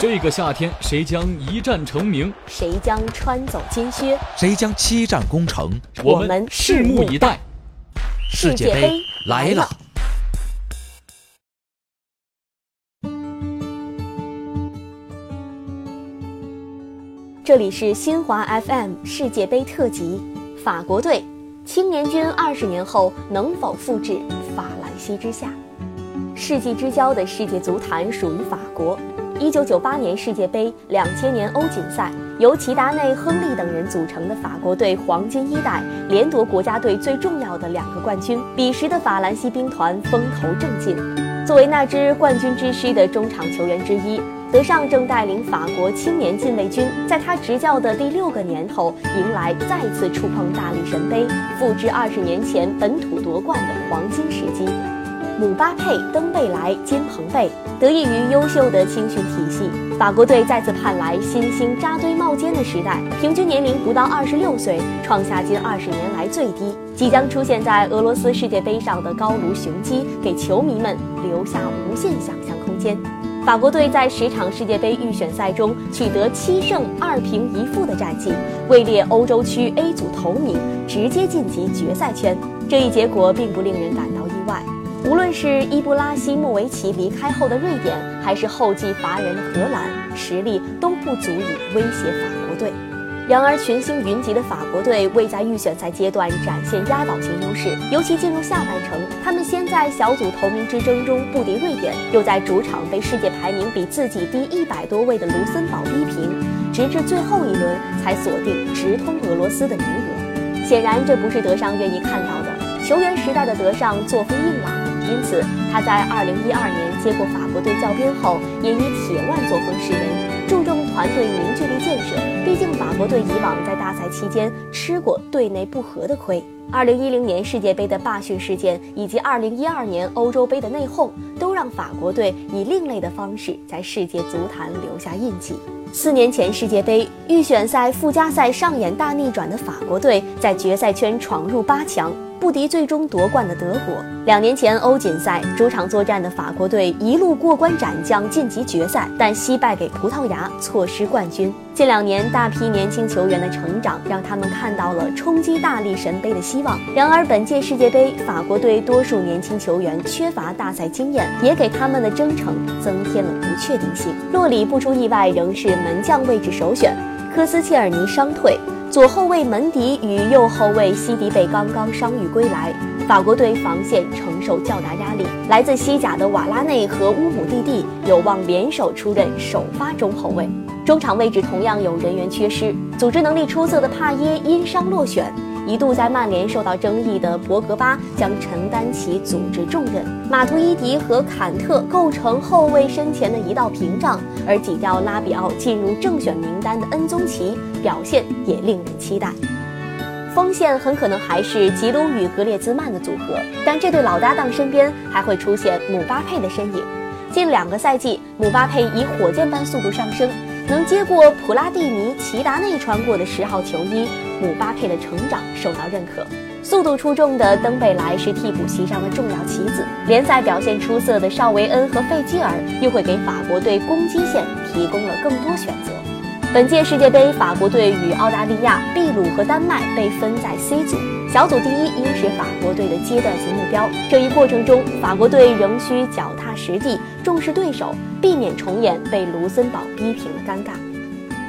这个夏天，谁将一战成名？谁将穿走金靴？谁将七战攻城？我们拭目以待。世界杯来了！这里是新华 FM 世界杯特辑，法国队青年军二十年后能否复制法兰西之夏？世纪之交的世界足坛属于法国。一九九八年世界杯、两千年欧锦赛，由齐达内、亨利等人组成的法国队黄金一代，连夺国家队最重要的两个冠军。彼时的法兰西兵团风头正劲，作为那支冠军之师的中场球员之一，德尚正带领法国青年禁卫军，在他执教的第六个年头，迎来再次触碰大力神杯、复制二十年前本土夺冠的黄金时机。姆巴佩、登贝莱、金彭贝，得益于优秀的青训体系，法国队再次盼来新星扎堆冒尖的时代。平均年龄不到二十六岁，创下近二十年来最低。即将出现在俄罗斯世界杯上的高卢雄鸡，给球迷们留下无限想象空间。法国队在十场世界杯预选赛中取得七胜二平一负的战绩，位列欧洲区 A 组头名，直接晋级决赛圈。这一结果并不令人感到意外。无论是伊布拉希莫维奇离开后的瑞典，还是后继乏人的荷兰，实力都不足以威胁法国队。然而，群星云集的法国队未在预选赛阶段展现压倒性优势，尤其进入下半程，他们先在小组头名之争中不敌瑞典，又在主场被世界排名比自己低一百多位的卢森堡逼平，直至最后一轮才锁定直通俄罗斯的名额。显然，这不是德尚愿意看到的。球员时代的德尚作风硬朗。因此，他在二零一二年接过法国队教鞭后，也以铁腕作风示人，注重团队凝聚力建设。毕竟，法国队以往在大赛期间吃过队内不和的亏。二零一零年世界杯的罢训事件，以及二零一二年欧洲杯的内讧，都让法国队以另类的方式在世界足坛留下印记。四年前世界杯预选赛附加赛上演大逆转的法国队，在决赛圈闯入八强。不敌最终夺冠的德国。两年前欧锦赛主场作战的法国队一路过关斩将晋级决赛，但惜败给葡萄牙，错失冠军。近两年大批年轻球员的成长，让他们看到了冲击大力神杯的希望。然而本届世界杯，法国队多数年轻球员缺乏大赛经验，也给他们的征程增添了不确定性。洛里不出意外仍是门将位置首选，科斯切尔尼伤退。左后卫门迪与右后卫西迪贝刚刚伤愈归来，法国队防线承受较大压力。来自西甲的瓦拉内和乌姆蒂蒂有望联手出任首发中后卫，中场位置同样有人员缺失，组织能力出色的帕耶因伤落选。一度在曼联受到争议的博格巴将承担起组织重任，马图伊迪和坎特构成后卫身前的一道屏障，而挤掉拉比奥进入正选名单的恩宗奇表现也令人期待。锋线很可能还是吉鲁与格列兹曼的组合，但这对老搭档身边还会出现姆巴佩的身影。近两个赛季，姆巴佩以火箭般速度上升。能接过普拉蒂尼、齐达内传过的十号球衣，姆巴佩的成长受到认可。速度出众的登贝莱是替补席上的重要棋子，联赛表现出色的绍维恩和费基尔又会给法国队攻击线提供了更多选择。本届世界杯，法国队与澳大利亚、秘鲁和丹麦被分在 C 组，小组第一应是法国队的阶段性目标。这一过程中，法国队仍需脚踏实地，重视对手。避免重演被卢森堡逼平的尴尬。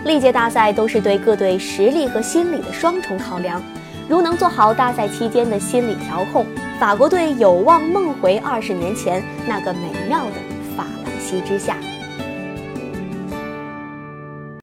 历届大赛都是对各队实力和心理的双重考量。如能做好大赛期间的心理调控，法国队有望梦回二十年前那个美妙的法兰西之夏。